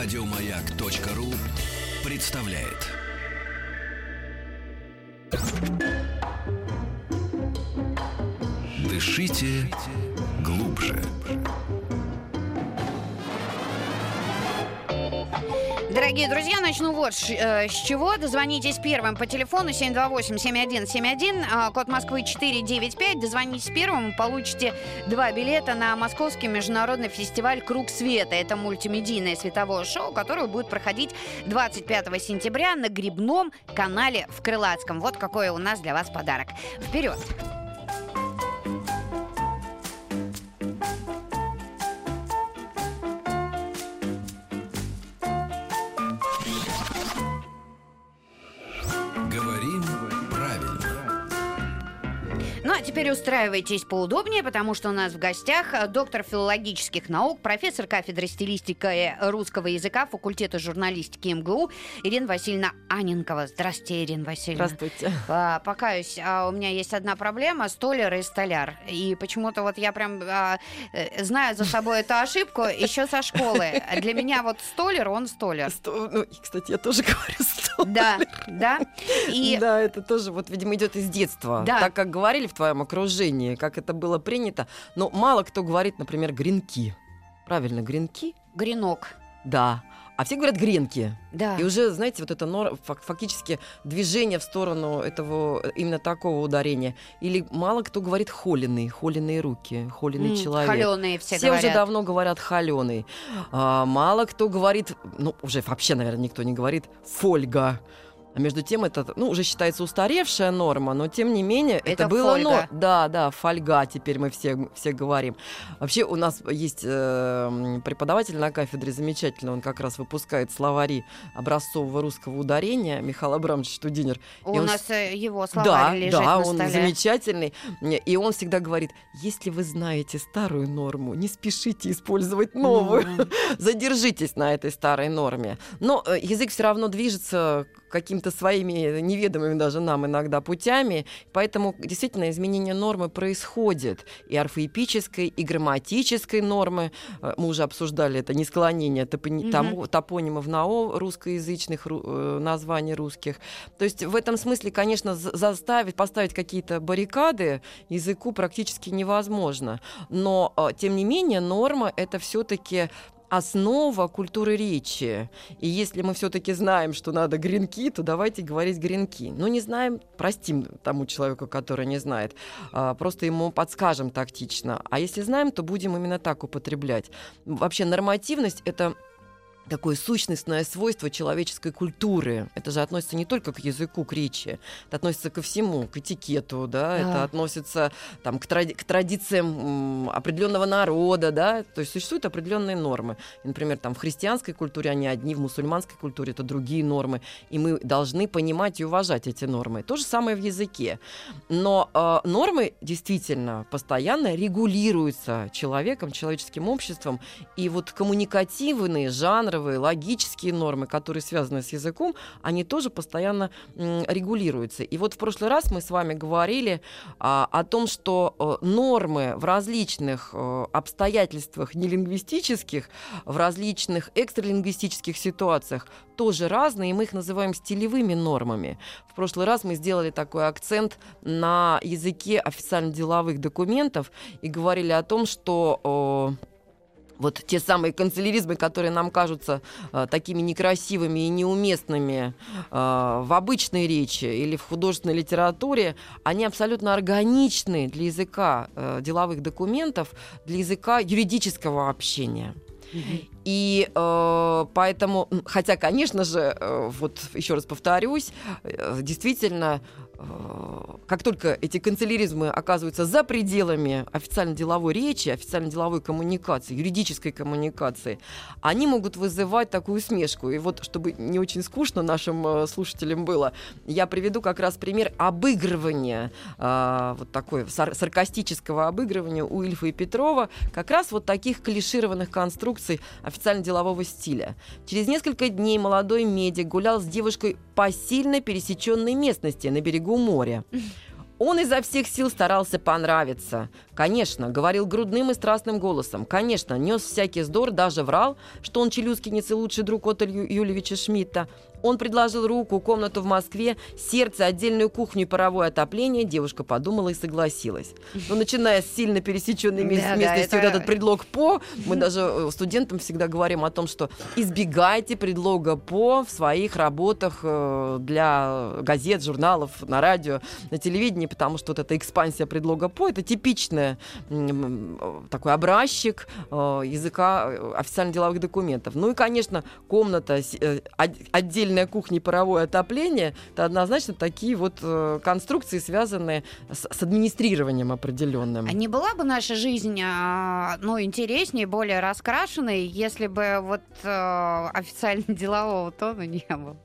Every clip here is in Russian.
Радиомаяк.ру представляет. Дышите глубже. Дорогие друзья, начну вот с, э, с чего. Дозвонитесь первым по телефону 728-7171, э, код Москвы 495. Дозвонитесь первым, получите два билета на Московский международный фестиваль «Круг света». Это мультимедийное световое шоу, которое будет проходить 25 сентября на Грибном канале в Крылатском. Вот какой у нас для вас подарок. Вперед! А теперь устраивайтесь поудобнее, потому что у нас в гостях э, доктор филологических наук, профессор кафедры стилистики русского языка факультета журналистики МГУ Ирина Васильевна Аненкова. Здравствуйте, Ирина Васильевна. Здравствуйте. А, покаюсь, а, у меня есть одна проблема: столяр и столяр. И почему-то вот я прям а, э, знаю за собой эту ошибку еще со школы. Для меня вот столяр, он столяр. Сто- Ну, и, кстати, я тоже говорю сто. Да, да. И Да, это тоже, вот, видимо, идет из детства. Да. Так как говорили в твоем окружении, как это было принято. Но мало кто говорит, например, гренки. Правильно, гренки? гренок. Да. А все говорят гренки. Да. И уже, знаете, вот это нор- фак- фактически движение в сторону этого э, именно такого ударения. Или мало кто говорит холеный, холеные руки, холеный М, человек. Холёные все, Все говорят. уже давно говорят холеный. А, мало кто говорит, ну, уже вообще, наверное, никто не говорит фольга. А между тем это, ну, уже считается устаревшая норма, но тем не менее это, Это было, фольга. но да, да, фольга. Теперь мы все все говорим. Вообще у нас есть э, преподаватель на кафедре замечательный, он как раз выпускает словари образцового русского ударения Михаил Абрамович Штудинер. У И он нас э, его словарь да, лежит да, на он столе. замечательный. И он всегда говорит, если вы знаете старую норму, не спешите использовать новую. Мгм. Задержитесь на этой старой норме. Но э, язык все равно движется какими-то своими неведомыми даже нам иногда путями, поэтому действительно изменение нормы происходит. И орфоэпической, и грамматической нормы. Э, Мы уже обсуждали это, не склонение топони- тому- топонимов на «о» русскоязычных ру- э, названий русских. То есть в этом смысле, конечно, за- заставить, поставить какие-то баррикады языку практически невозможно. Но, э, тем не менее, норма — это все-таки основа культуры речи. И если мы все-таки знаем, что надо гренки, то давайте говорить гренки. Но не знаем, простим тому человеку, который не знает. А, Просто ему подскажем тактично. А если знаем, то будем именно так употреблять. Вообще нормативность — это такое сущностное свойство человеческой культуры. Это же относится не только к языку, к речи. Это относится ко всему, к этикету, да, Да. это относится там, к, тради- к традициям м, определенного народа, да. То есть существуют определенные нормы. И, например, там в христианской культуре они одни, в мусульманской культуре это другие нормы. И мы должны понимать и уважать эти нормы. То же самое в языке. Но э, нормы действительно постоянно регулируются человеком, человеческим обществом. И вот коммуникативные, жанровые, логические нормы, которые связаны с языком, они тоже постоянно регулируются. И вот в прошлый раз мы с вами говорили а, о том, что э, нормы в различных э, обстоятельствах нелингвистических, в различных экстралингвистических ситуациях тоже разные, и мы их называем стилевыми нормами. В прошлый раз мы сделали такой акцент на языке официально-деловых документов и говорили о том, что э, вот те самые канцеляризмы, которые нам кажутся э, такими некрасивыми и неуместными э, в обычной речи или в художественной литературе, они абсолютно органичны для языка э, деловых документов, для языка юридического общения. И э, поэтому, хотя, конечно же, э, вот еще раз повторюсь, э, действительно, как только эти канцеляризмы оказываются за пределами официально-деловой речи, официально-деловой коммуникации, юридической коммуникации, они могут вызывать такую смешку. И вот, чтобы не очень скучно нашим э, слушателям было, я приведу как раз пример обыгрывания, э, вот такой сар- саркастического обыгрывания у Ильфа и Петрова, как раз вот таких клишированных конструкций официально-делового стиля. Через несколько дней молодой медик гулял с девушкой по сильно пересеченной местности на берегу моря. Он изо всех сил старался понравиться. Конечно, говорил грудным и страстным голосом. Конечно, нес всякий здор, даже врал, что он челюскинец и лучший друг Отто Юлевича Шмидта. Он предложил руку, комнату в Москве, сердце, отдельную кухню и паровое отопление. Девушка подумала и согласилась. Но ну, начиная с сильно пересеченной местности, да, вот этот предлог «по», мы даже э, студентам всегда говорим о том, что избегайте предлога «по» в своих работах э, для газет, журналов, на радио, на телевидении, потому что вот эта экспансия предлога «по» — это типичный такой образчик э, языка официально деловых документов. Ну и, конечно, комната, отдельно отдельная кухня паровое отопление, это однозначно такие вот э, конструкции, связанные с, с администрированием определенным. А не была бы наша жизнь а, ну, интереснее, более раскрашенной, если бы вот э, официально делового тона не было?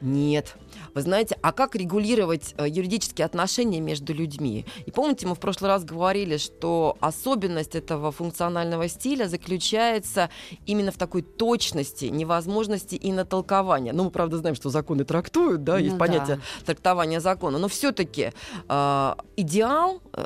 Нет. Вы знаете, а как регулировать э, юридические отношения между людьми? И помните, мы в прошлый раз говорили, что особенность этого функционального стиля заключается именно в такой точности, невозможности и натолкования. Ну, мы, правда, знаем, что законы трактуют, да, есть ну, понятие да. трактования закона, но все-таки э, идеал э,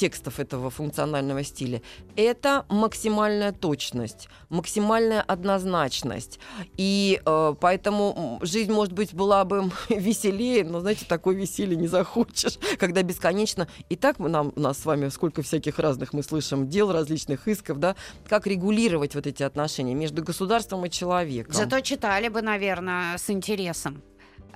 текстов этого функционального стиля это максимальная точность, максимальная однозначность. И э, поэтому жизнь, может быть, была бы веселее, но, знаете, такой веселье не захочешь, когда бесконечно. И так мы, нам, у нас с вами сколько всяких разных мы слышим дел, различных исков, да, как регулировать вот эти отношения между государством и человеком. Зато читали бы, наверное, с интересом.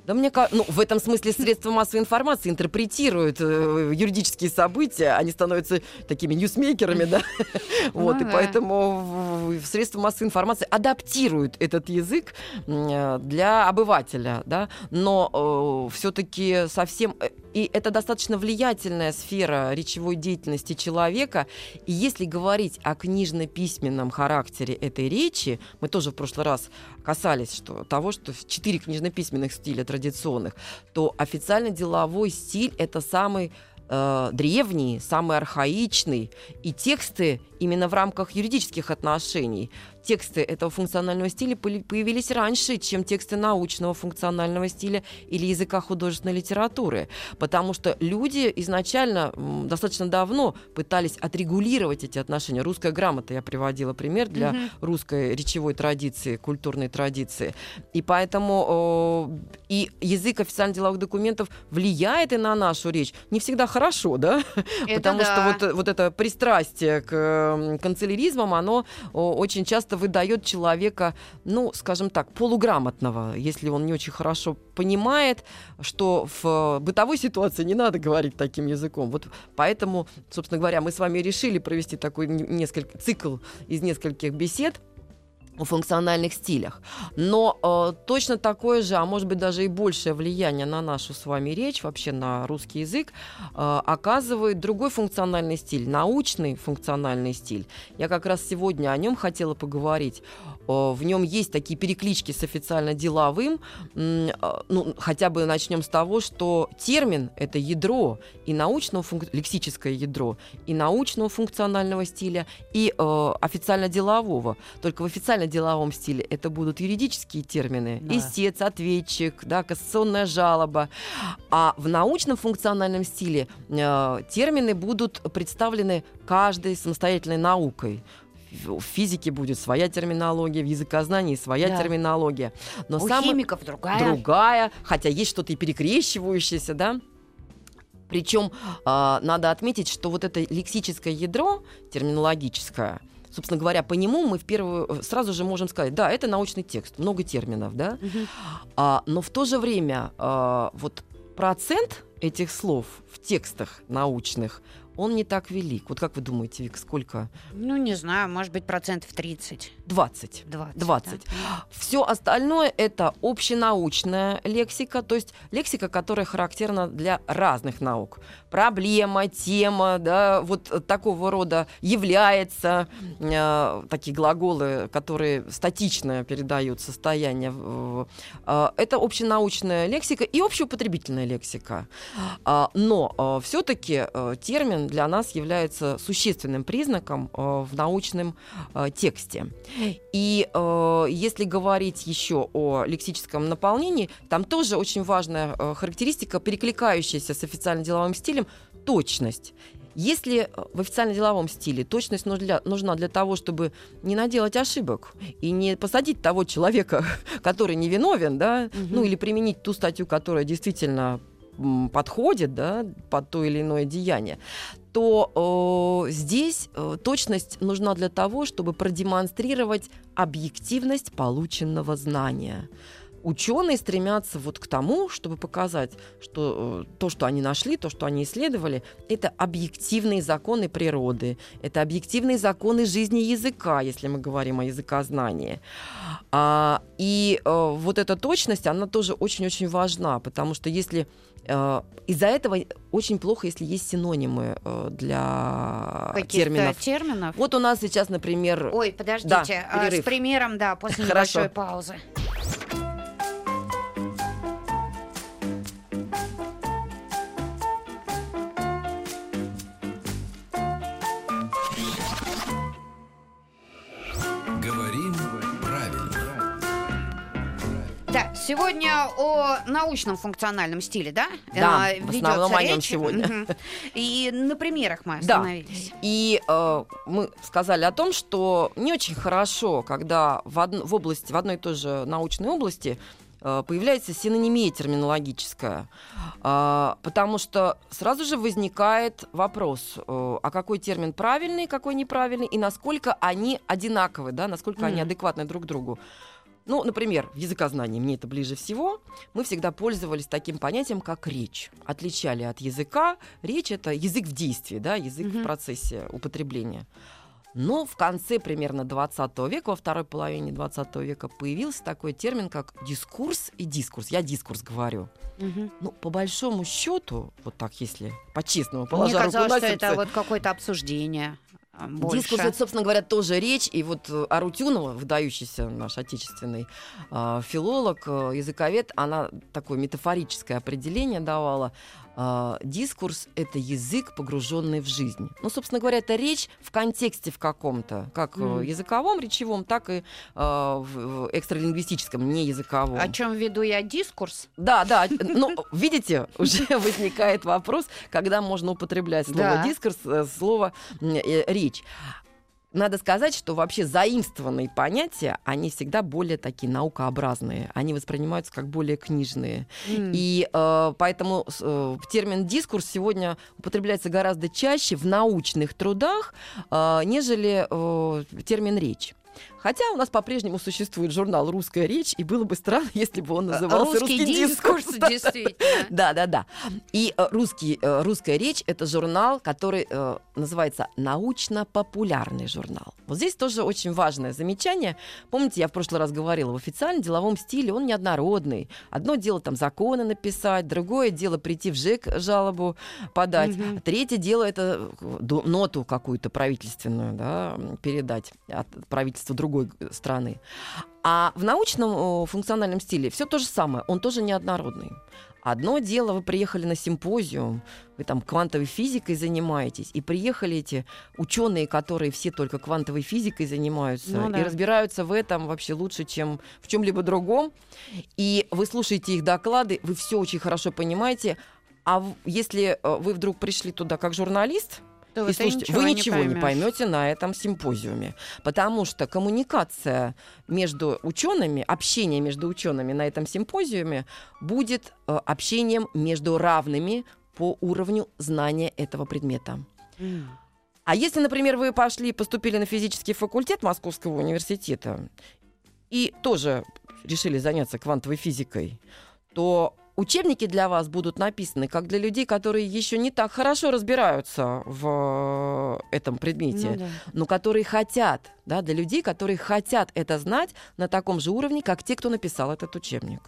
Да мне кажется, ну, в этом смысле средства массовой информации интерпретируют э, юридические события, они становятся такими ньюсмейкерами, да, вот, и ну поэтому средства массовой информации адаптируют этот язык э, для обывателя, да, но э, все-таки совсем э, и это достаточно влиятельная сфера речевой деятельности человека. И если говорить о книжно-письменном характере этой речи, мы тоже в прошлый раз касались что, того, что четыре книжно-письменных стиля традиционных, то официально деловой стиль это самый э, древний, самый архаичный, и тексты именно в рамках юридических отношений тексты этого функционального стиля появились раньше, чем тексты научного функционального стиля или языка художественной литературы. Потому что люди изначально достаточно давно пытались отрегулировать эти отношения. Русская грамота, я приводила пример для угу. русской речевой традиции, культурной традиции. И поэтому и язык официальных деловых документов влияет и на нашу речь. Не всегда хорошо, да? Это Потому да. что вот, вот это пристрастие к канцеляризмам, оно очень часто часто выдает человека, ну, скажем так, полуграмотного, если он не очень хорошо понимает, что в бытовой ситуации не надо говорить таким языком. Вот поэтому, собственно говоря, мы с вами решили провести такой несколько цикл из нескольких бесед функциональных стилях. Но э, точно такое же, а может быть даже и большее влияние на нашу с вами речь, вообще на русский язык, э, оказывает другой функциональный стиль, научный функциональный стиль. Я как раз сегодня о нем хотела поговорить. Э, в нем есть такие переклички с официально деловым. Э, ну, хотя бы начнем с того, что термин — это ядро и научного, функ... лексическое ядро, и научного функционального стиля, и э, официально-делового. Только в официально-деловом стиле это будут юридические термины. Да. Истец, ответчик, да, кассационная жалоба. А в научном функциональном стиле э, термины будут представлены каждой самостоятельной наукой в физике будет своя терминология, в языкознании своя да. терминология. Но У сам... химиков другая. Другая, хотя есть что-то и перекрещивающееся, да? Причем э, надо отметить, что вот это лексическое ядро терминологическое, собственно говоря, по нему мы в первую сразу же можем сказать, да, это научный текст, много терминов, да, угу. а, но в то же время а, вот процент этих слов в текстах научных он не так велик. Вот как вы думаете, Вик, сколько? Ну, не знаю, может быть, процентов 30. 20. 20. 20. Да? Все остальное это общенаучная лексика, то есть лексика, которая характерна для разных наук. Проблема, тема, да, вот такого рода является, э, такие глаголы, которые статично передают состояние. Э, это общенаучная лексика и общеупотребительная лексика. Э, но э, все-таки э, термин для нас является существенным признаком э, в научном э, тексте. И э, если говорить еще о лексическом наполнении, там тоже очень важная характеристика, перекликающаяся с официально-деловым стилем, точность. Если в официально-деловом стиле точность нужна, нужна для того, чтобы не наделать ошибок и не посадить того человека, который невиновен, да, угу. ну или применить ту статью, которая действительно подходит да, под то или иное деяние, то э, здесь э, точность нужна для того, чтобы продемонстрировать объективность полученного знания ученые стремятся вот к тому, чтобы показать, что э, то, что они нашли, то, что они исследовали, это объективные законы природы, это объективные законы жизни языка, если мы говорим о языкознании. А, и а, вот эта точность, она тоже очень-очень важна, потому что если а, из-за этого очень плохо, если есть синонимы э, для терминов. терминов. Вот у нас сейчас, например... Ой, подождите, да, с примером, да, после Хорошо. небольшой паузы. Сегодня о научном функциональном стиле, да? Да, э, в основном о нем сегодня. И на примерах мы остановились. Да. И э, мы сказали о том, что не очень хорошо, когда в, од... в области, в одной и той же научной области э, появляется синонимия терминологическая, э, потому что сразу же возникает вопрос, а какой термин правильный, какой неправильный, и насколько они одинаковы, да, насколько mm. они адекватны друг другу. Ну, например, в языкознании, мне это ближе всего, мы всегда пользовались таким понятием, как речь. Отличали от языка. Речь — это язык в действии, да, язык mm-hmm. в процессе употребления. Но в конце примерно 20 века, во второй половине 20 века появился такой термин, как дискурс и дискурс. Я дискурс говорю. Угу. Ну, по большому счету, вот так, если по-честному, положа Мне казалось, что это вот какое-то обсуждение. А, больше. Дискурс, это, собственно говоря, тоже речь. И вот э, Арутюнова, выдающийся наш отечественный э, филолог, э, языковед, она такое метафорическое определение давала э, дискурс — это язык, погруженный в жизнь. Ну, собственно говоря, это речь в контексте в каком-то, как mm. языковом, речевом, так и э, в экстралингвистическом, не языковом. О чем веду я дискурс? Да, да. Ну, видите, уже возникает вопрос, когда можно употреблять слово дискурс, э, слово речь надо сказать, что вообще заимствованные понятия, они всегда более такие наукообразные, они воспринимаются как более книжные. Mm. И э, поэтому э, термин дискурс сегодня употребляется гораздо чаще в научных трудах, э, нежели э, термин речь. Хотя у нас по-прежнему существует журнал «Русская речь», и было бы странно, если бы он назывался «Русский, русский дискурс». дискурс действительно. Да, да, да. И э, русский, э, «Русская речь» — это журнал, который э, называется «Научно-популярный журнал». Вот здесь тоже очень важное замечание. Помните, я в прошлый раз говорила, в официальном деловом стиле он неоднородный. Одно дело там законы написать, другое дело прийти в ЖЭК жалобу подать, угу. третье дело это ноту какую-то правительственную да, передать от правительства другого другой страны. А в научном функциональном стиле все то же самое, он тоже неоднородный. Одно дело, вы приехали на симпозиум, вы там квантовой физикой занимаетесь, и приехали эти ученые, которые все только квантовой физикой занимаются ну, да. и разбираются в этом вообще лучше, чем в чем-либо другом. И вы слушаете их доклады, вы все очень хорошо понимаете. А если э, вы вдруг пришли туда как журналист, то и слушайте, вы ничего не, не поймете на этом симпозиуме, потому что коммуникация между учеными, общение между учеными на этом симпозиуме будет э, общением между равными по уровню знания этого предмета. Mm. А если, например, вы пошли поступили на физический факультет Московского университета и тоже решили заняться квантовой физикой, то учебники для вас будут написаны как для людей, которые еще не так хорошо разбираются в этом предмете, ну, да. но которые хотят, да, для людей, которые хотят это знать на таком же уровне, как те, кто написал этот учебник.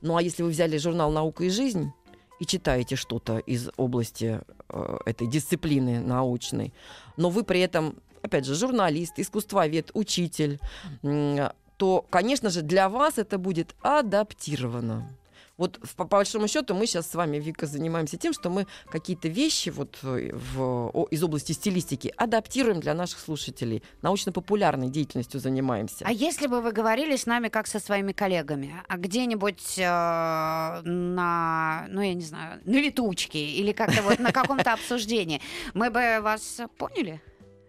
Ну а если вы взяли журнал «Наука и жизнь», и читаете что-то из области э, этой дисциплины научной, но вы при этом, опять же, журналист, искусствовед, учитель, то, конечно же, для вас это будет адаптировано Вот по большому счету мы сейчас с вами, Вика, занимаемся тем, что мы какие-то вещи вот э, в, из области стилистики адаптируем для наших слушателей. Научно-популярной деятельностью занимаемся. А если бы вы говорили с нами как со своими коллегами, а где-нибудь э, на, ну я не знаю, на летучке или как-то вот на каком-то обсуждении, мы бы вас поняли?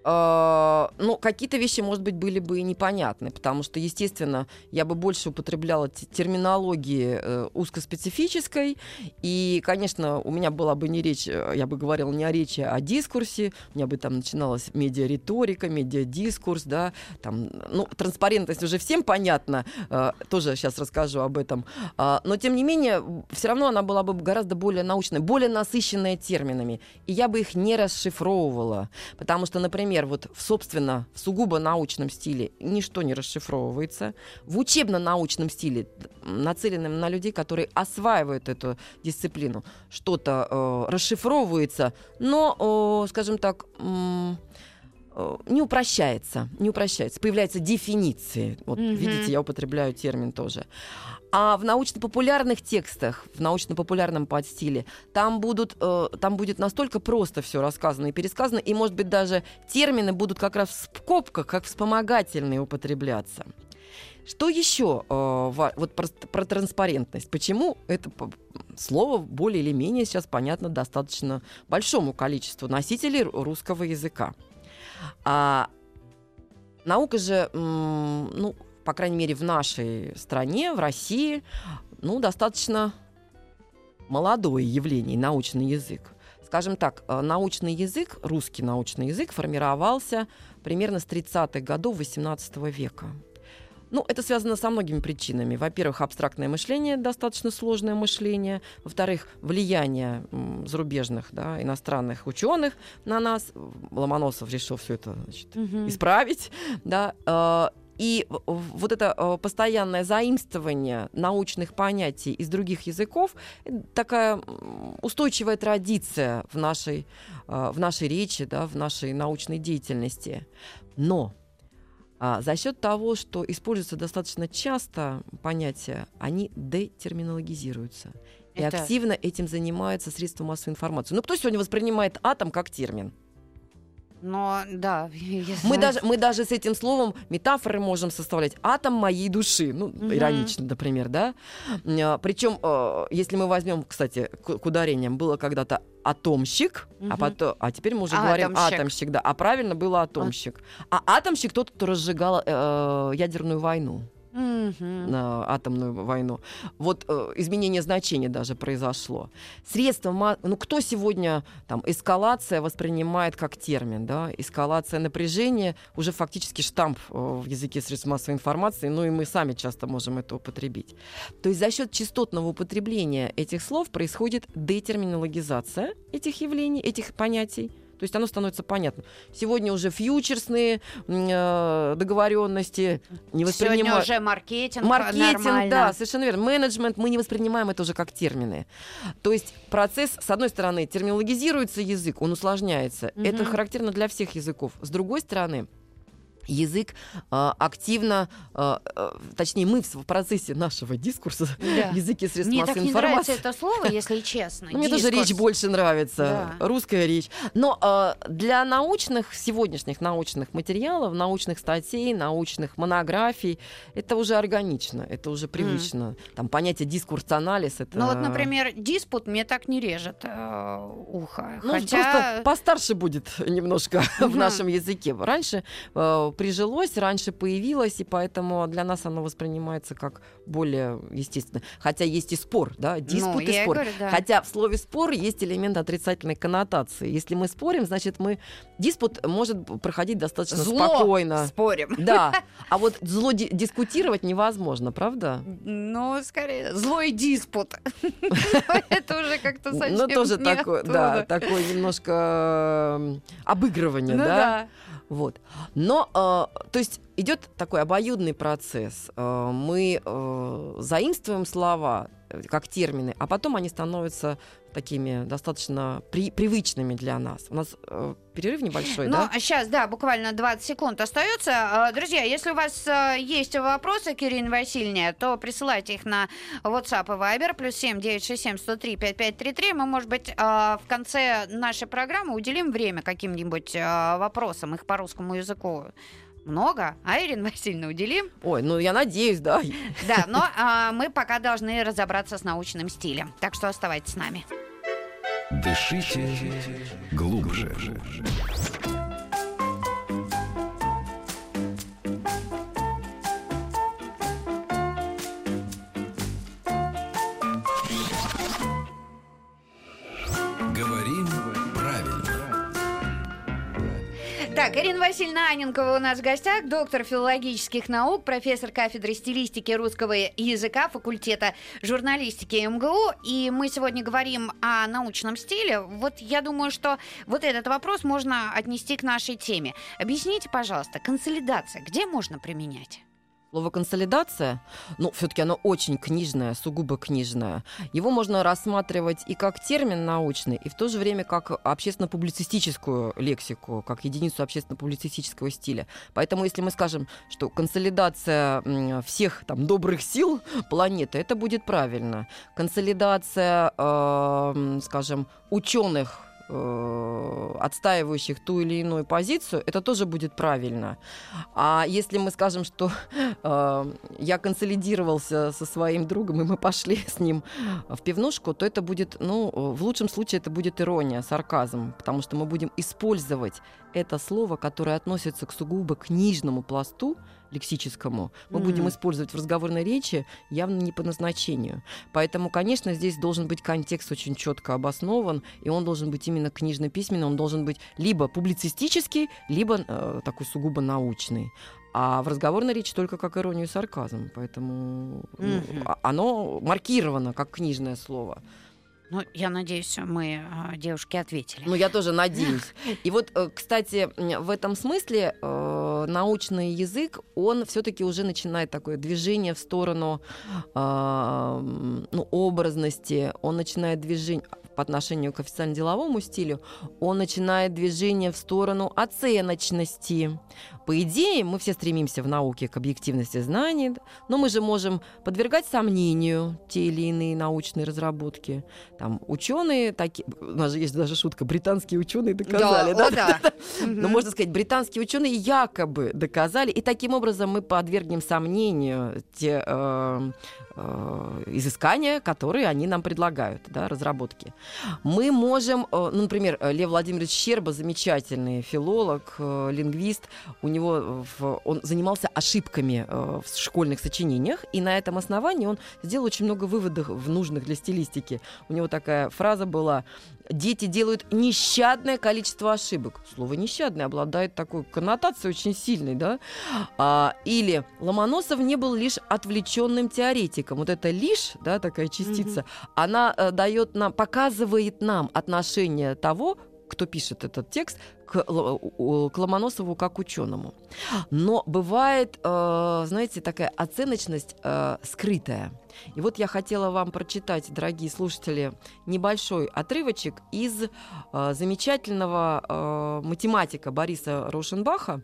А, ну, какие-то вещи, может быть, были бы и непонятны, потому что, естественно, я бы больше употребляла те- терминологии э, узкоспецифической, и, конечно, у меня была бы не речь, э, я бы говорила не о речи, а о дискурсе, у меня бы там начиналась медиа-риторика, медиа-дискурс, да, там, ну, транспарентность уже всем понятна, э, тоже сейчас расскажу об этом, А, но, тем не менее, все равно она была бы гораздо более научная, более насыщенная терминами, и я бы их не расшифровывала, потому что, например, вот в, собственно, в сугубо научном стиле ничто не расшифровывается. В учебно-научном стиле, нацеленном на людей, которые осваивают эту дисциплину, что-то э, расшифровывается, но, э, скажем так, э, не упрощается, не упрощается. Появляются дефиниции. Вот Мгм. видите, я употребляю термин тоже. А в научно-популярных текстах, в научно-популярном подстиле, там, будут, э, там будет настолько просто все рассказано и пересказано, и, может быть, даже термины будут как раз в скобках, как вспомогательные употребляться. Что еще э, вот про, про транспарентность? Почему это слово более или менее сейчас понятно достаточно большому количеству носителей ру- русского языка? А наука же, ну, по крайней мере, в нашей стране, в России, ну, достаточно молодое явление, научный язык. Скажем так, э, научный язык, русский научный язык формировался примерно с 30-х годов XVIII века. Ну, это связано со многими причинами. Во-первых, абстрактное мышление, достаточно сложное мышление. Во-вторых, влияние зарубежных, да, иностранных ученых на нас. Ломоносов решил все это значит, Мгм. исправить, да, э, и вот это э, постоянное заимствование научных понятий из других языков такая устойчивая традиция в нашей, э, в нашей речи, да, в нашей научной деятельности. Но а, за счет того, что используются достаточно часто понятия, они детерминологизируются. И Это- активно этим занимаются средства массовой информации. Ну, кто сегодня воспринимает атом как термин? Но, да. Мы даже, мы даже с этим словом метафоры можем составлять. Атом моей души. Ну, Мгм. иронично, например, да? Причем, если мы возьмем, кстати, к, к ударениям, было когда-то атомщик, а, Мгм. потом, а теперь мы уже А, говорим атомщик. атомщик, да. А правильно было атомщик. А атомщик тот, кто разжигал э, ядерную войну. На атомную войну. Вот э, изменение значения даже произошло. Средства, ну кто сегодня там эскалация воспринимает как термин, да? Эскалация напряжения уже фактически штамп э, в языке средств массовой информации, ну и мы сами часто можем это употребить. То есть за счет частотного употребления этих слов происходит детерминологизация этих явлений, этих понятий. То есть оно становится понятным. Сегодня уже фьючерсные э, договоренности не Сегодня воспринимают. уже маркетинг, Маркетинг, нормально. да, совершенно верно. Менеджмент, мы не воспринимаем это уже как термины. То есть процесс, с одной стороны, терминологизируется язык, он усложняется. Мгм. Это характерно для всех языков. С другой стороны, язык а, активно, а, точнее, мы в, в процессе нашего дискурса Да. в языке средств Мне так массовой не нравится информации. это слово, если честно. Мне Дискурс. речь больше нравится, Да. русская речь. Но а, для научных, сегодняшних научных материалов, научных статей, научных монографий, это уже органично, это уже привычно. Там понятие дискурс-анализ, это... Ну вот, например, диспут мне так не режет э, ухо. Ну, Хотя... просто постарше будет немножко в Мгм. нашем языке. Раньше э, прижилось, раньше появилось, и поэтому для нас оно воспринимается как более естественно. Хотя есть и спор, да, диспут Ну, и спор. говорю, да. Хотя в слове спор есть элемент отрицательной коннотации. Если мы спорим, значит мы диспут может проходить достаточно Зло спокойно. Спорим. Да, а вот зло ди- дискутировать невозможно, правда? Ну, скорее, злой диспут. Это уже как-то совсем Ну, тоже такое, да, такое немножко обыгрывание, Ну да? да. Вот. Но, э, то есть, идет такой обоюдный процесс. Э, мы э, заимствуем слова э, как термины, а потом они становятся такими достаточно при, привычными для нас. У нас э, перерыв небольшой, ну, да? сейчас, да, буквально 20 секунд остается. Друзья, если у вас есть вопросы к Ирине Васильевне, то присылайте их на WhatsApp и Viber, плюс 7 967 103 5533. Мы, может быть, в конце нашей программы уделим время каким-нибудь вопросам, их по русскому языку много, а Ирина Васильевна уделим? Ой, ну я надеюсь, да. Да, но а, мы пока должны разобраться с научным стилем. Так что оставайтесь с нами. Дышите глубже. Говорим Так, Ирина Васильевна Аненкова у нас в гостях, доктор филологических наук, профессор кафедры стилистики русского языка факультета журналистики МГУ. И мы сегодня говорим о научном стиле. Вот я думаю, что вот этот вопрос можно отнести к нашей теме. Объясните, пожалуйста, консолидация где можно применять? Слово консолидация, ну, все-таки оно очень книжное, сугубо книжное. Его можно рассматривать и как термин научный, и в то же время как общественно-публицистическую лексику, как единицу общественно-публицистического стиля. Поэтому, если мы скажем, что консолидация всех там добрых сил планеты, это будет правильно. Консолидация, э, скажем, ученых э, отстаивающих ту или иную позицию, это тоже будет правильно. А если мы скажем, что э, я консолидировался со своим другом, и мы пошли с ним в пивнушку, то это будет, ну, в лучшем случае это будет ирония, сарказм, потому что мы будем использовать это слово, которое относится к сугубо книжному пласту, лексическому, мы Мгм. будем использовать в разговорной речи явно не по назначению. Поэтому, конечно, здесь должен быть контекст очень четко обоснован, и он должен быть именно книжно-письменный, он должен быть либо публицистический, либо э, такой сугубо научный. А в разговорной речи только как иронию и сарказм. Поэтому а- оно маркировано как книжное слово. Ну, я надеюсь, мы а, девушке ответили. Ну, я тоже надеюсь. И вот, э, кстати, в этом смысле э, научный язык, он все-таки уже начинает такое движение в сторону а, ну, образности, он начинает движение по отношению к официально-деловому стилю, он начинает движение в сторону оценочности. По идее, мы все стремимся в науке к объективности знаний, но мы же можем подвергать сомнению те или иные научные разработки. Там ученые такие, у нас же есть даже шутка, британские ученые доказали, да, о, да. Мгм. можно сказать, британские ученые якобы доказали, и таким образом мы подвергнем сомнению те э, э, изыскания, которые они нам предлагают, да, разработки. Мы можем, э, ну, например, э, Лев Владимирович Щерба, замечательный филолог, э, лингвист, у него в- он занимался ошибками в школьных сочинениях, и на этом основании он сделал очень много выводов в нужных для стилистики. У него такая фраза была дети делают нещадное количество ошибок. Слово нещадное обладает такой коннотацией очень сильной, да? А, или Ломоносов не был лишь отвлеченным теоретиком. Вот это лишь, да, такая частица, она э, дает нам, показывает нам отношение того, кто пишет этот текст, к, к Ломоносову как ученому. Но бывает, э, знаете, такая оценочность э, скрытая. И вот я хотела вам прочитать, дорогие слушатели, небольшой отрывочек из э, замечательного математика Бориса Рошенбаха,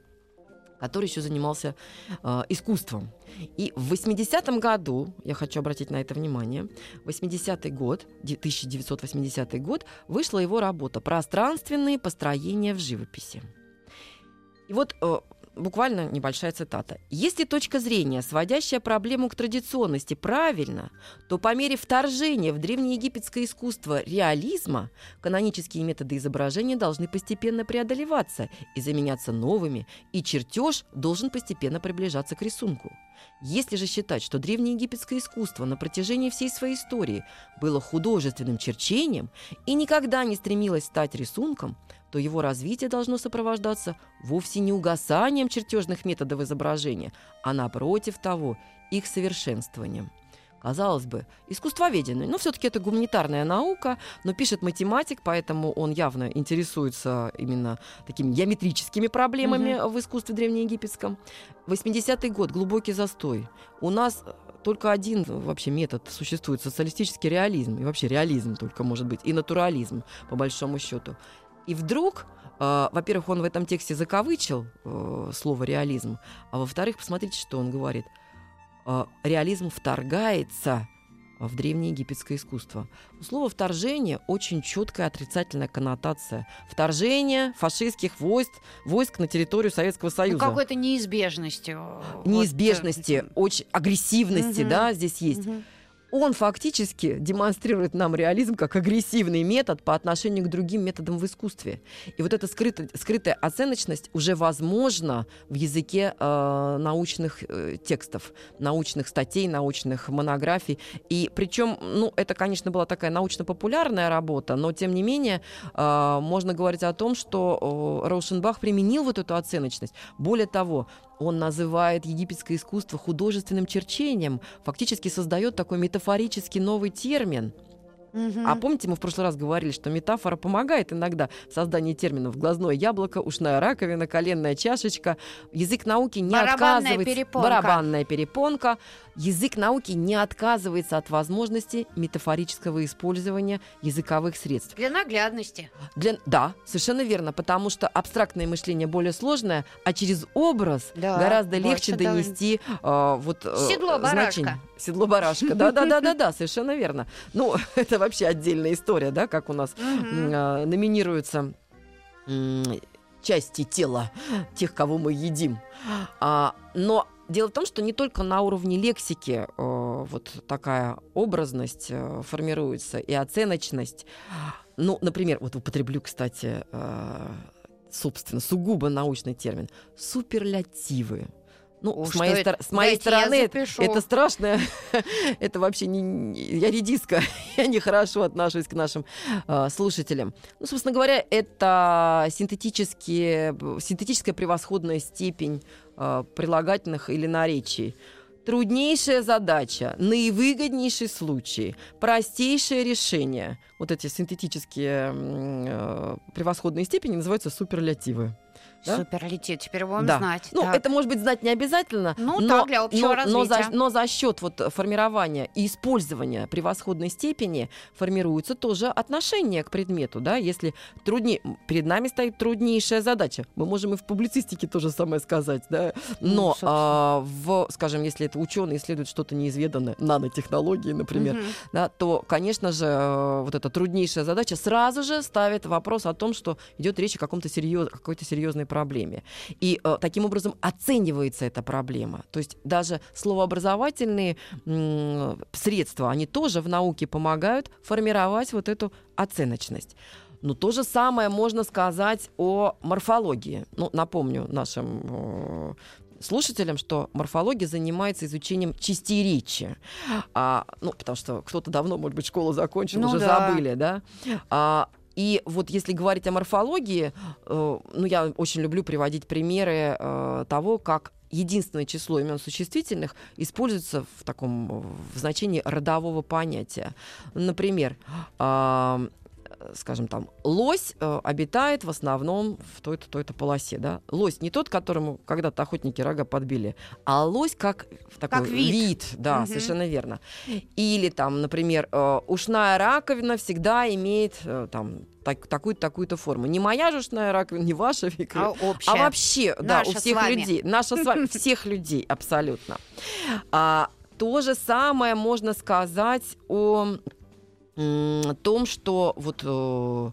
который еще занимался э, искусством. И в 80-м году, я хочу обратить на это внимание, 80-й год, де- 1980 год, вышла его работа «Пространственные построения в живописи». И вот э, буквально небольшая цитата. Если точка зрения, сводящая проблему к традиционности, правильно, то по мере вторжения в древнеегипетское искусство реализма канонические методы изображения должны постепенно преодолеваться и заменяться новыми, и чертеж должен постепенно приближаться к рисунку. Если же считать, что древнеегипетское искусство на протяжении всей своей истории было художественным черчением и никогда не стремилось стать рисунком, то его развитие должно сопровождаться вовсе не угасанием чертежных методов изображения, а напротив того, их совершенствованием. Казалось бы, искусствоведение. Но все-таки это гуманитарная наука, но пишет математик, поэтому он явно интересуется именно такими геометрическими проблемами Мгм. в искусстве древнеегипетском. 80-й год, глубокий застой. У нас только один вообще метод существует социалистический реализм и вообще реализм только может быть и натурализм по большому счету. И вдруг, э, во-первых, он в этом тексте закавычил э, слово реализм, а во-вторых, посмотрите, что он говорит. Э, реализм вторгается в древнеегипетское искусство. У слова «вторжение» очень четкая отрицательная коннотация. Вторжение фашистских войск, войск на территорию Советского Ну, Союза какой-то неизбежностью. Вот, неизбежности, э, очень агрессивности, Мгм. да, здесь есть. мгм. Он фактически демонстрирует нам реализм как агрессивный метод по отношению к другим методам в искусстве. И вот эта скрытая, скрытая оценочность уже возможна в языке э, научных э, текстов, научных статей, научных монографий. И причем, ну, это, конечно, была такая научно-популярная работа, но тем не менее э, можно говорить о том, что э, Роушенбах применил вот эту оценочность. Более того, он называет египетское искусство художественным черчением, фактически создает такой метафорический новый термин. А помните, мы в прошлый раз говорили, что метафора помогает иногда в создании терминов глазное яблоко, ушная раковина, коленная чашечка. Язык науки не Барабанная отказывается. перепонка. Барабанная перепонка. Язык науки не отказывается от возможности метафорического использования языковых средств. Для наглядности. Для... Да, совершенно верно, потому что абстрактное мышление более сложное, а через образ Да, гораздо легче донести э, вот э, Седло барашка. значение. Седло барашка. Да, да, да, да, да, совершенно верно. Ну, это вообще отдельная история, да, как у нас Мгм. э, номинируются м, части тела тех, кого мы едим. А, но дело в том, что не только на уровне лексики э, вот такая образность э, формируется и оценочность. Ну, например, вот употреблю, кстати, э, собственно, сугубо научный термин суперлятивы. Ну, О, с моей, это? стор- с моей Дайте стороны, это- страшно. это вообще не, не- я редиска. я нехорошо отношусь к нашим э, слушателям. Ну, собственно говоря, это синтетические, синтетическая превосходная степень э, прилагательных или наречий. Труднейшая задача, наивыгоднейший случай, простейшее решение. Вот эти синтетические э, превосходные степени называются суперлятивы. Да? Суперлетит. Теперь будем Да. знать. Ну, Так. это, может быть, знать не обязательно. Ну, но, так, для общего но, но за, развития. но за счет вот формирования и использования превосходной степени формируется тоже отношение к предмету. Да? Если труднее, перед нами стоит труднейшая задача, мы можем и в публицистике то же самое сказать. Да? Ну, Но, собственно. а, в, скажем, если это ученые исследуют что-то неизведанное, нанотехнологии, например, Мгм. да, то, конечно же, э, вот эта труднейшая задача сразу же ставит вопрос о том, что идет речь о каком-то серьез, какой-то серьезной проблеме. И э, таким образом оценивается эта проблема. То есть даже словообразовательные м, средства, они тоже в науке помогают формировать вот эту оценочность. Но то же самое можно сказать о морфологии. Ну, напомню нашим э, слушателям, что морфология занимается изучением частей речи. А, ну, потому что кто-то давно, может быть, школу закончил, Ну уже да. забыли, да? А, и вот если говорить о морфологии, э, ну, я очень люблю приводить примеры э, того, как единственное число имен существительных используется в таком в значении родового понятия. Например, э, скажем там, лось э, обитает в основном в той-то, той-то полосе, да. Лось не тот, которому когда-то охотники рога подбили, а лось как такой Как вид. да, Мгм. совершенно верно. Или там, например, э, ушная раковина всегда имеет э, там так- такую-то такую-то форму. Не моя же ушная раковина, не ваша, Вика, А общая. а вообще, да, у Наша всех людей, наша с вами, всех людей абсолютно. А, то же самое можно сказать о том, что вот, э,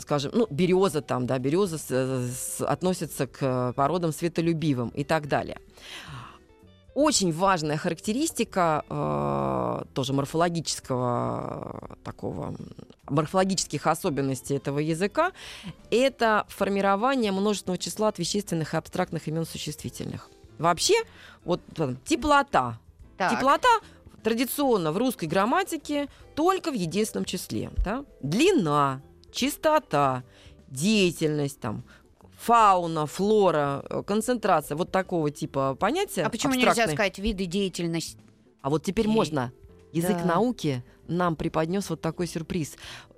скажем, ну, береза там, да, береза с- с- относится к породам светолюбивым и так далее. Очень важная характеристика э, тоже морфологического э, такого морфологических особенностей этого языка это формирование множественного числа от вещественных и абстрактных имен существительных. Вообще, вот там, теплота. Так. Теплота традиционно в русской грамматике только в единственном числе. Да? Длина, чистота, деятельность, там, фауна, флора, э, концентрация, вот такого типа понятия. А почему нельзя сказать виды деятельности? А вот теперь Ей. можно. Язык Да. науки нам преподнес вот такой сюрприз.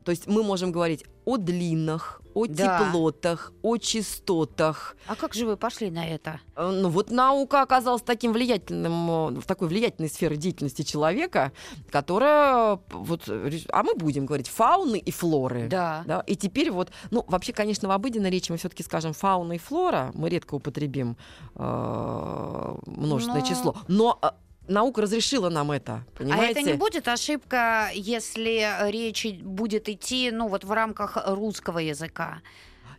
То есть мы можем говорить о длинах, о Да. теплотах, о частотах. А как же вы пошли на это? Э, Ну вот наука оказалась таким влиятельным, э, в такой влиятельной сфере деятельности человека, которая вот, а мы будем говорить фауны и флоры. Да. Да, и теперь вот, ну, вообще, конечно, в обыденной речи мы все-таки скажем фауна и флора, мы редко употребим э, множественное Но- число, но э, наука разрешила нам это, понимаете? А это не будет ошибка, если речь и- будет идти, ну, вот в рамках русского языка?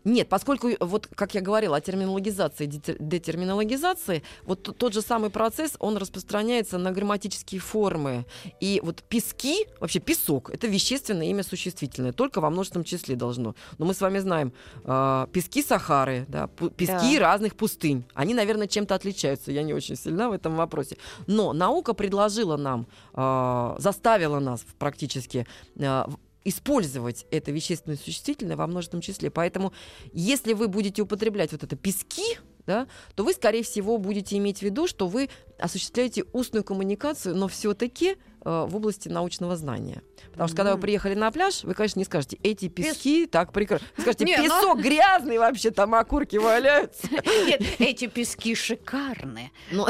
Нет, поскольку, вот как я говорила о терминологизации, детер- детерминологизации, вот тот же самый процесс, он распространяется на грамматические формы. И вот пески, вообще песок, это вещественное имя существительное, только во множественном числе должно. Но мы с вами знаем, э, пески Сахары, да, пески Да. разных пустынь. Они, наверное, чем-то отличаются, я не очень сильна в этом вопросе. Но наука предложила нам, э, заставила нас практически э, использовать это вещественное существительное во множественном числе. Поэтому, если вы будете употреблять вот это пески, да, то вы, скорее всего, будете иметь в виду, что вы осуществляете устную коммуникацию, но все-таки в области научного знания. Потому что когда вы приехали на пляж, вы, конечно, не скажете, эти пески так прекрасно. Скажете, Не, песок грязный вообще, там окурки валяются. Нет, эти пески шикарные. Ну,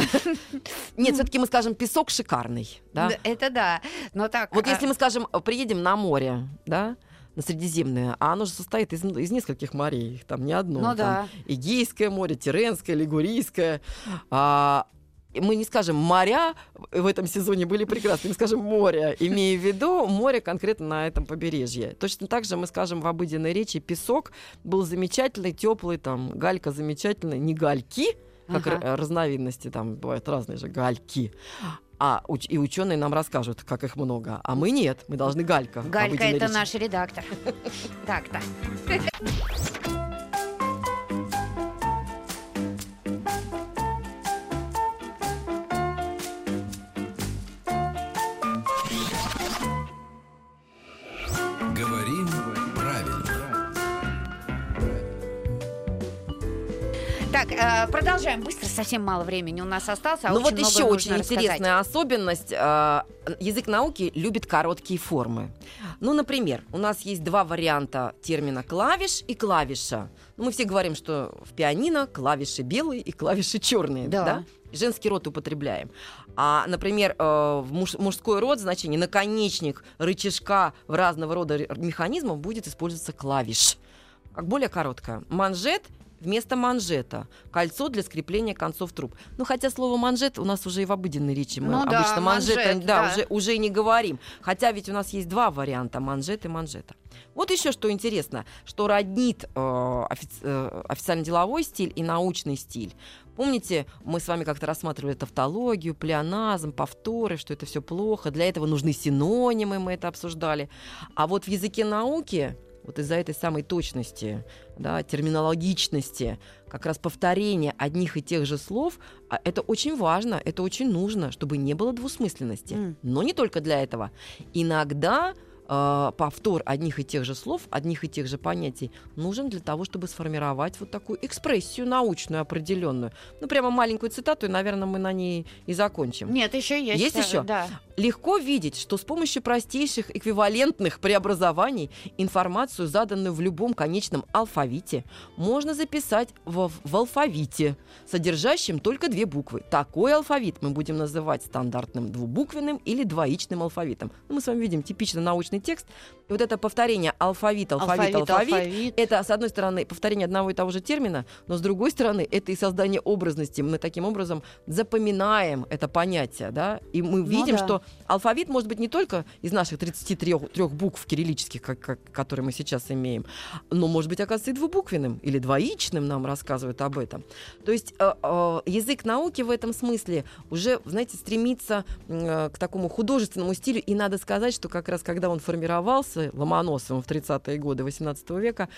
Нет, все-таки мы скажем, песок шикарный. Это да. Но так. Вот а, если мы, скажем, приедем на море, да, на Средиземное, а оно же состоит из, из нескольких морей, там не одно. Ну там да. Эгейское море, Тиренское, Лигурийское. А, мы не скажем моря в этом сезоне были прекрасны, мы скажем море, имея в виду море конкретно на этом побережье. Точно так же мы скажем в обыденной речи песок был замечательный, теплый, там галька замечательная, не гальки, как Ага. разновидности, там бывают разные же гальки. А уч- и ученые нам расскажут, как их много. А мы нет, мы должны галька. Галька это речи. наш редактор. Так-то. Продолжаем. Быстро, совсем мало времени у нас осталось, а ну вот еще очень рассказать. интересная особенность. э, Язык науки любит короткие формы. Ну, например, у нас есть два варианта термина клавиш и клавиша. Ну, мы все говорим, что в пианино клавиши белые и клавиши черные. Да. Да. Женский род употребляем. А, например, э, в муж- мужской род значение наконечник рычажка в разного рода механизмов будет использоваться клавиш. Как более короткое. Манжет вместо манжета. Кольцо для скрепления концов труб. Ну, хотя слово манжет у нас уже и в обыденной речи мы Ну да, обычно манжета манжет, да, да. Уже, уже и не говорим. Хотя ведь у нас есть два варианта манжет и манжета. Вот еще что интересно, что роднит э, офи- э, официально-деловой стиль и научный стиль. Помните, мы с вами как-то рассматривали тавтологию, плеоназм, повторы, что это все плохо. Для этого нужны синонимы, мы это обсуждали. А вот в языке науки, вот из-за этой самой точности, да, терминологичности, как раз повторение одних и тех же слов, а это очень важно, это очень нужно, чтобы не было двусмысленности. М. Но не только для этого. Иногда э, повтор одних и тех же слов, одних и тех же понятий нужен для того, чтобы сформировать вот такую экспрессию научную определенную. Ну, прямо маленькую цитату, и, наверное, мы на ней и закончим. Нет, еще есть. Есть еще? Да. Легко видеть, что с помощью простейших эквивалентных преобразований информацию, заданную в любом конечном алфавите, можно записать в, в алфавите, содержащем только две буквы. Такой алфавит мы будем называть стандартным двубуквенным или двоичным алфавитом. Ну, мы с вами видим типично научный текст. И вот это повторение алфавит, алфавит, алфавит, алфавит. это, с одной стороны, повторение одного и того же термина, но с другой стороны, это и создание образности. Мы таким образом запоминаем это понятие, да, и мы видим, да. что алфавит может быть не только из наших 33 трех букв кириллических, как, как- которые мы сейчас имеем, но может быть, оказывается, и двубуквенным или двоичным нам рассказывают об этом. То есть э, э, язык науки в этом смысле уже, знаете, стремится э, к такому художественному стилю, и надо сказать, что как раз когда он формировался Ломоносовым в 30-е годы 18 века,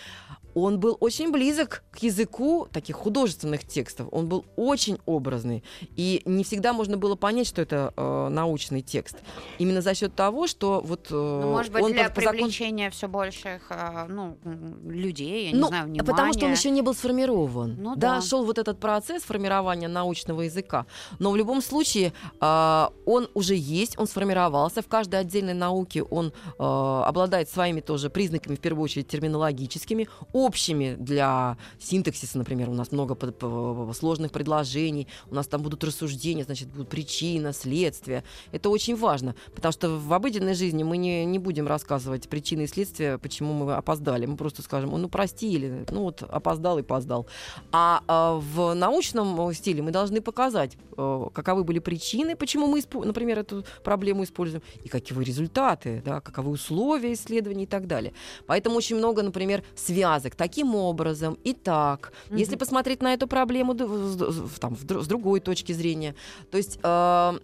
он был очень близок к языку таких художественных текстов. Он был очень образный. И не всегда можно было понять, что это э, научный текст. Именно за счет того, что вот... Э, ну, может быть, он для по, по закон- привлечения все больших э, ну, людей, я не ну, знаю, внимания. потому что он еще не был сформирован. Ну да, да. шел вот этот процесс формирования научного языка. Но в любом случае а, он уже есть, он сформировался. В каждой отдельной науке он а, обладает своими тоже признаками, в первую очередь терминологическими, общими для синтаксиса, например. У нас много сложных предложений, у нас там будут рассуждения, значит, будут причина, следствие. Это очень важно, потому что в обыденной жизни мы не, не будем рассказывать причины и следствия, почему мы опоздали. Мы просто скажем, «Ой, ну прости, или ну вот опоздал и поздал. А, а, в научном стиле мы должны показать, э, каковы были причины, почему мы, например, эту проблему используем, и каковы результаты, да, каковы условия исследований и так далее. Поэтому очень много, например, связок таким образом и так. Мгм. Если посмотреть на эту проблему там, с другой точки зрения, то есть э,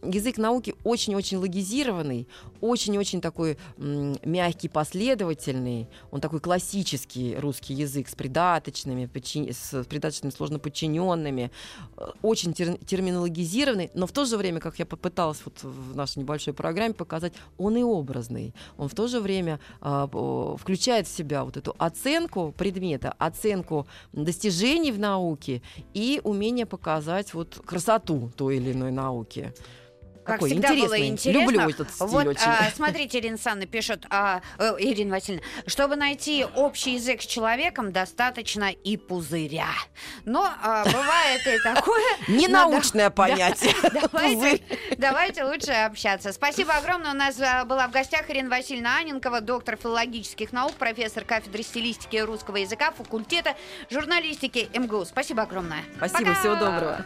язык науки очень-очень логизированный, очень-очень такой мягкий, последовательный, он такой классический русский язык с придаточными, подчин- с придаточными сложно подчиненными, э, очень тер- терминологизированный, но в то же время, как я попыталась вот в нашей небольшой программе показать, он и образный. Он в то же время о, включает в себя вот эту оценку предмета, оценку достижений в науке и умение показать вот красоту той или иной науки. Как Такой всегда было интересный. интересно. Люблю этот стиль Вот, очень. а, смотрите, Ирина Санна пишет, а, э, Ирина Васильевна, чтобы найти общий язык с человеком, достаточно и пузыря. Но а, бывает и такое. Не Надо- научное понятие. Давайте, лучше общаться. Спасибо огромное. У нас а, была в гостях Ирина Васильевна Аненкова, доктор филологических наук, профессор кафедры стилистики русского языка факультета журналистики МГУ. Спасибо огромное. Спасибо, всего доброго.